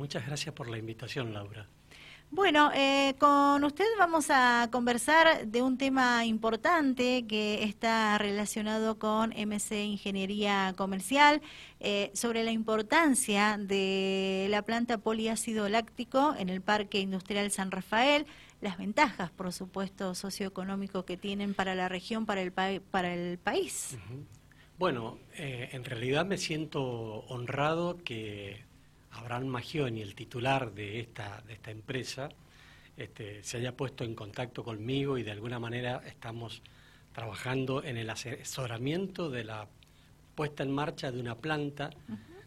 muchas gracias por la invitación, Laura. Bueno, eh, con usted vamos a conversar de un tema importante que está relacionado con MC Ingeniería Comercial, eh, sobre la importancia de la planta poliácido láctico en el Parque Industrial San Rafael, las ventajas, por supuesto, socioeconómicos que tienen para la región, para el, para el país. Bueno, eh, en realidad me siento honrado que Abraham Magioni, el titular de esta, de esta empresa, este, se haya puesto en contacto conmigo y de alguna manera estamos trabajando en el asesoramiento de la puesta en marcha de una planta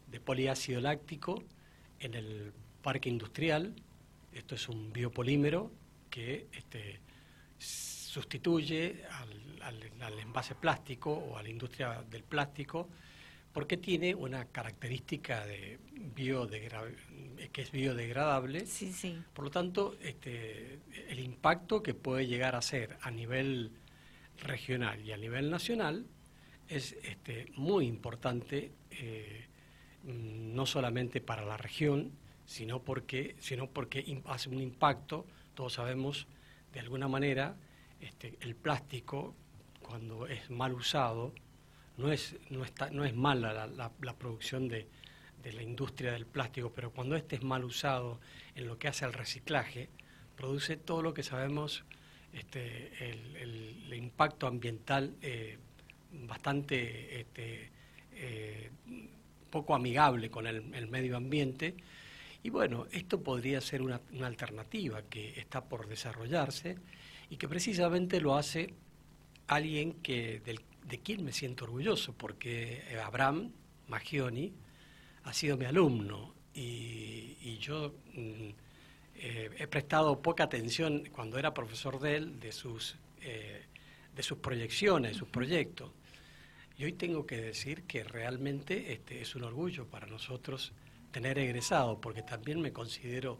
de poliácido láctico en el parque industrial. Esto es un biopolímero que este, sustituye al envase plástico o a la industria del plástico porque tiene una característica de que es biodegradable. Sí, sí. Por lo tanto, este, el impacto que puede llegar a ser a nivel regional y a nivel nacional es este, muy importante, eh, no solamente para la región, sino porque, sino porque hace un impacto, todos sabemos, de alguna manera, este, el plástico, cuando es mal usado, no es, no está, no es mala la, producción de, la industria del plástico, pero cuando este es mal usado en lo que hace al reciclaje, produce todo lo que sabemos, este, el, impacto ambiental eh, bastante este, eh, poco amigable con el, medio ambiente. Y bueno, esto podría ser una, una alternativa que está por desarrollarse y que precisamente lo hace alguien que, del, de quien me siento orgulloso, porque Abraham Magioni ha sido mi alumno y, yo mm, eh, he prestado poca atención cuando era profesor de él, de sus, eh, de sus proyecciones, de sus proyectos. Y hoy tengo que decir que realmente este, es un orgullo para nosotros tener egresado, porque también me considero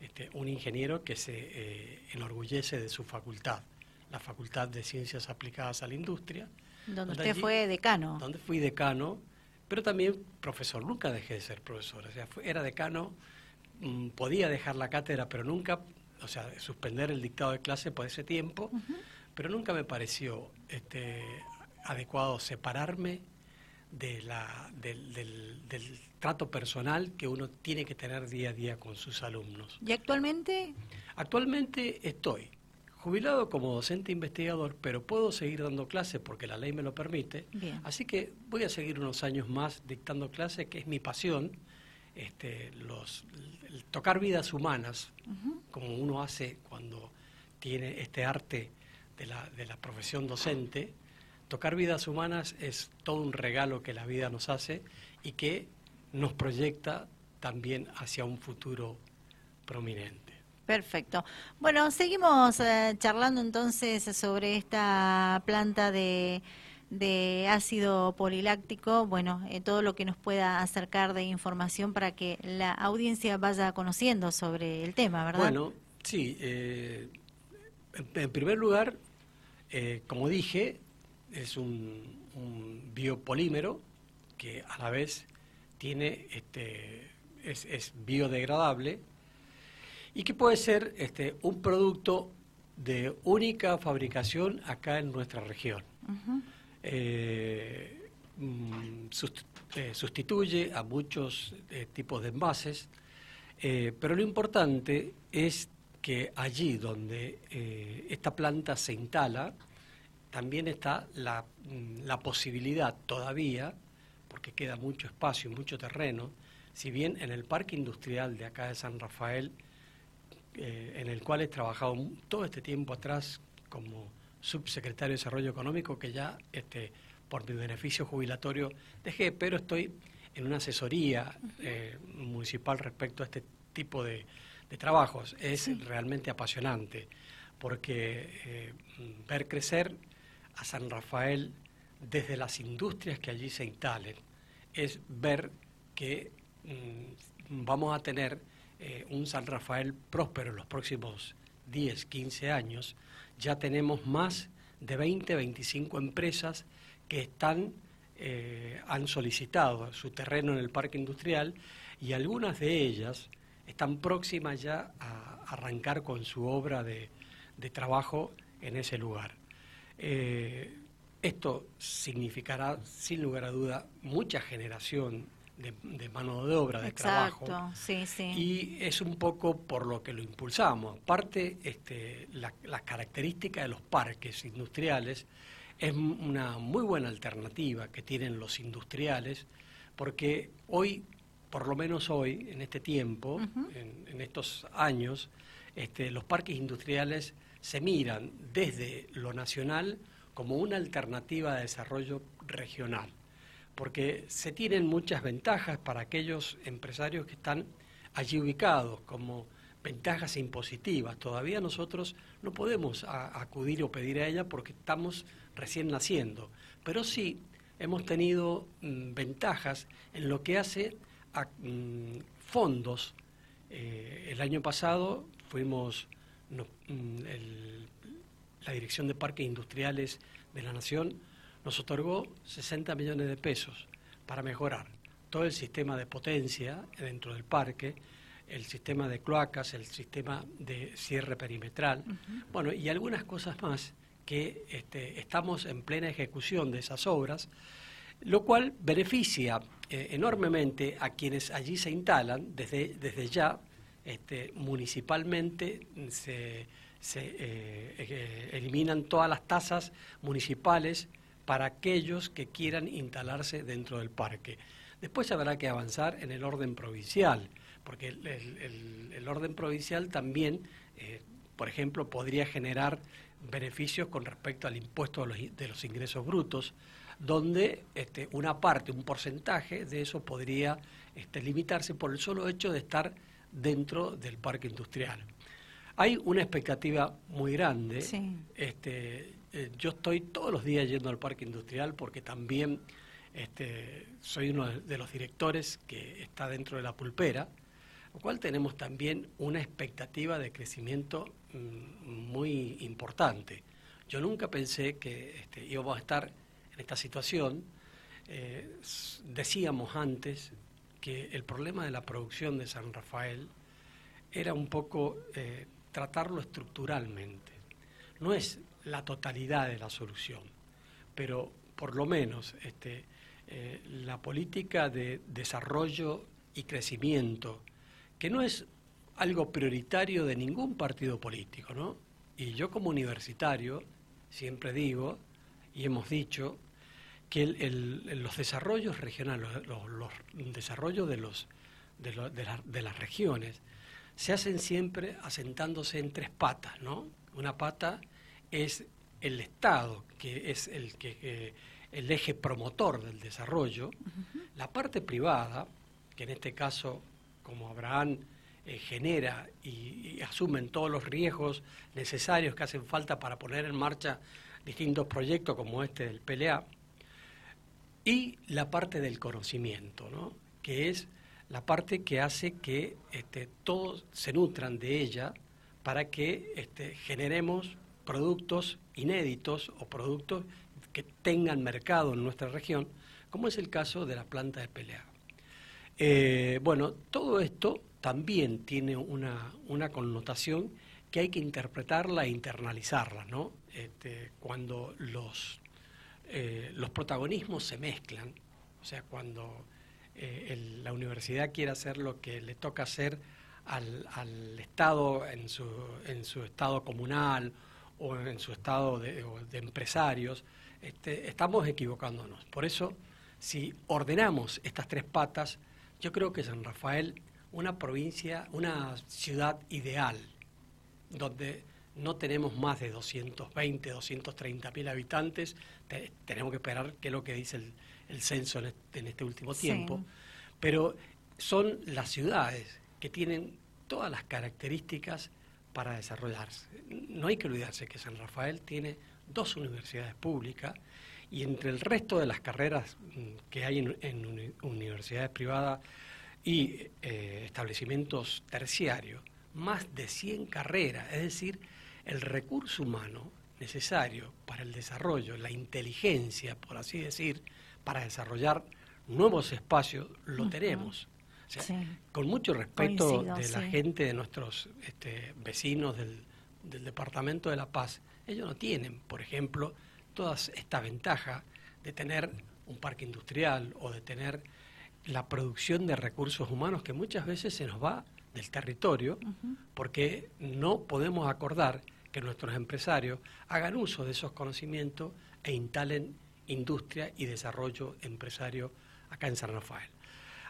este, un ingeniero que se eh, enorgullece de su facultad, la Facultad de Ciencias Aplicadas a la Industria, donde usted fue decano. Donde fui decano, pero también profesor. Nunca dejé de ser profesor. O sea, era decano, mm, podía dejar la cátedra, pero nunca, o sea, suspender el dictado de clase por ese tiempo, pero nunca me pareció este, adecuado separarme de la, del, del, trato personal que uno tiene que tener día a día con sus alumnos. ¿Y actualmente? Actualmente estoy jubilado como docente investigador, pero puedo seguir dando clases porque la ley me lo permite. Así que voy a seguir unos años más dictando clases, que es mi pasión, este, los, tocar vidas humanas, como uno hace cuando tiene este arte de la, de la profesión docente. Tocar vidas humanas es todo un regalo que la vida nos hace y que nos proyecta también hacia un futuro prominente. Perfecto. Bueno, seguimos eh, charlando entonces sobre esta planta de, ácido poliláctico, bueno, eh, todo lo que nos pueda acercar de información para que la audiencia vaya conociendo sobre el tema, ¿verdad? Bueno, sí. Eh, en, primer lugar, como dije, es un, biopolímero que a la vez tiene, este, es, es biodegradable y que puede ser este, un producto de única fabricación acá en nuestra región. Eh, mm, eh, sustituye a muchos eh, tipos de envases, pero lo importante es que allí donde esta planta se instala, también está la, mm, la posibilidad todavía, porque queda mucho espacio y mucho terreno, si bien en el parque industrial de acá de San Rafael eh, en el cual he trabajado todo este tiempo atrás como subsecretario de Desarrollo Económico, que ya este, por mi beneficio jubilatorio dejé, pero estoy en una asesoría eh, municipal respecto a este tipo de, trabajos. Es realmente apasionante, porque eh, ver crecer a San Rafael desde las industrias que allí se instalen es ver que mm, vamos a tener eh, un San Rafael próspero en los próximos 10, 15 años, ya tenemos más de 20, 25 empresas que están, eh, han solicitado su terreno en el parque industrial y algunas de ellas están próximas ya a arrancar con su obra de, trabajo en ese lugar. Eh, esto significará, sin lugar a duda, mucha generación de, mano de obra, de Exacto, trabajo. Sí, sí. Y es un poco por lo que lo impulsamos. Aparte, este, la, las características de los parques industriales es una muy buena alternativa que tienen los industriales, porque hoy, por lo menos hoy, en este tiempo, en, estos años, este, los parques industriales se miran desde lo nacional como una alternativa de desarrollo regional porque se tienen muchas ventajas para aquellos empresarios que están allí ubicados, como ventajas impositivas. Todavía nosotros no podemos acudir o pedir a ella porque estamos recién naciendo, pero sí hemos tenido mm, ventajas en lo que hace a mm, fondos. Eh, el año pasado fuimos mm, la Dirección de Parques Industriales de la Nación nos otorgó 60 millones de pesos para mejorar todo el sistema de potencia dentro del parque, el sistema de cloacas, el sistema de cierre perimetral, bueno, y algunas cosas más que este, estamos en plena ejecución de esas obras, lo cual beneficia eh, enormemente a quienes allí se instalan desde, desde ya. Este, municipalmente se, se eh, eh, eliminan todas las tasas municipales para aquellos que quieran instalarse dentro del parque. Después habrá que avanzar en el orden provincial, porque el, orden provincial también, eh, por ejemplo, podría generar beneficios con respecto al impuesto de los, ingresos brutos, donde este, una parte, un porcentaje de eso podría este, limitarse por el solo hecho de estar dentro del parque industrial. Hay una expectativa muy grande. Este, eh, yo estoy todos los días yendo al parque industrial porque también este, soy uno de los directores que está dentro de la pulpera, lo cual tenemos también una expectativa de crecimiento mm, muy importante. Yo nunca pensé que este, íbamos a estar en esta situación. Eh, decíamos antes que el problema de la producción de San Rafael era un poco eh, tratarlo estructuralmente. No es la totalidad de la solución, pero por lo menos este, eh, la política de desarrollo y crecimiento, que no es algo prioritario de ningún partido político, ¿no? Y yo como universitario siempre digo, y hemos dicho, que los desarrollos regionales, los, desarrollos de, los, de las regiones, se hacen siempre asentándose en tres patas, ¿no? Una pata es el Estado, que es el, que, el eje promotor del desarrollo, la parte privada, que en este caso, como Abraham eh, genera y, asumen todos los riesgos necesarios que hacen falta para poner en marcha distintos proyectos como este del PLA, y la parte del conocimiento, ¿no? que es la parte que hace que este, todos se nutran de ella para que este, generemos productos inéditos o productos que tengan mercado en nuestra región, como es el caso de la planta de pelea. Eh, bueno, todo esto también tiene una, connotación que hay que interpretarla e internalizarla, ¿no? Este, cuando los, eh, los protagonismos se mezclan, o sea, cuando eh, la universidad quiere hacer lo que le toca hacer al, al Estado en su, en su estado comunal o en su estado de, empresarios, este, estamos equivocándonos. Por eso, si ordenamos estas tres patas, yo creo que San Rafael, una provincia, una ciudad ideal, donde no tenemos más de 220, 230 mil habitantes, tenemos que esperar qué es lo que dice el, censo en este, último tiempo, pero son las ciudades que tienen todas las características para desarrollarse. No hay que olvidarse que San Rafael tiene dos universidades públicas y entre el resto de las carreras mm, que hay en, universidades privadas y eh, establecimientos terciarios, más de 100 carreras, es decir, el recurso humano necesario para el desarrollo, la inteligencia, por así decir, para desarrollar nuevos espacios, lo tenemos. Con mucho respeto de la gente, de nuestros este, vecinos del, del Departamento de La Paz, ellos no tienen, por ejemplo, toda esta ventaja de tener un parque industrial o de tener la producción de recursos humanos que muchas veces se nos va del territorio porque no podemos acordar que nuestros empresarios hagan uso de esos conocimientos e instalen industria y desarrollo empresario acá en San Rafael.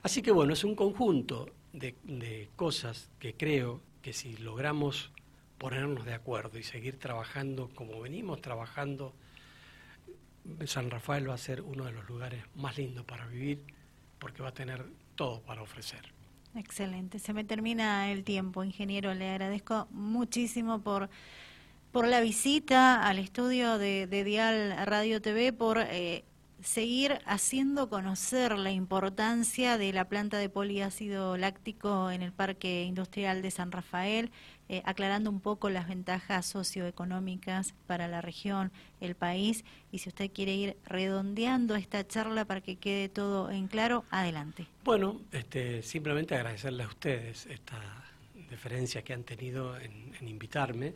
Así que bueno, es un conjunto de, de cosas que creo que si logramos ponernos de acuerdo y seguir trabajando como venimos trabajando, San Rafael va a ser uno de los lugares más lindos para vivir porque va a tener todo para ofrecer. Excelente, se me termina el tiempo, ingeniero. Le agradezco muchísimo por, por la visita al estudio de, Dial Radio TV, por eh, seguir haciendo conocer la importancia de la planta de poliácido láctico en el Parque Industrial de San Rafael, eh, aclarando un poco las ventajas socioeconómicas para la región, el país. Y si usted quiere ir redondeando esta charla para que quede todo en claro, adelante. Bueno, este, simplemente agradecerle a ustedes esta deferencia que han tenido en, invitarme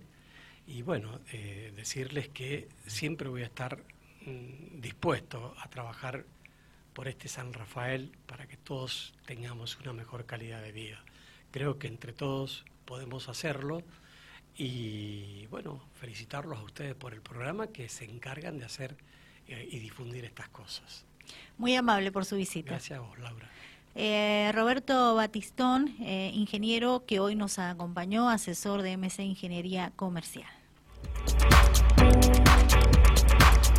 y bueno, eh, decirles que siempre voy a estar dispuesto a trabajar por este San Rafael para que todos tengamos una mejor calidad de vida. Creo que entre todos podemos hacerlo y bueno, felicitarlos a ustedes por el programa que se encargan de hacer eh, y difundir estas cosas. Muy amable por su visita. Gracias a vos, Laura. Eh, Roberto Batistón, eh, ingeniero que hoy nos acompañó, asesor de MC Ingeniería Comercial.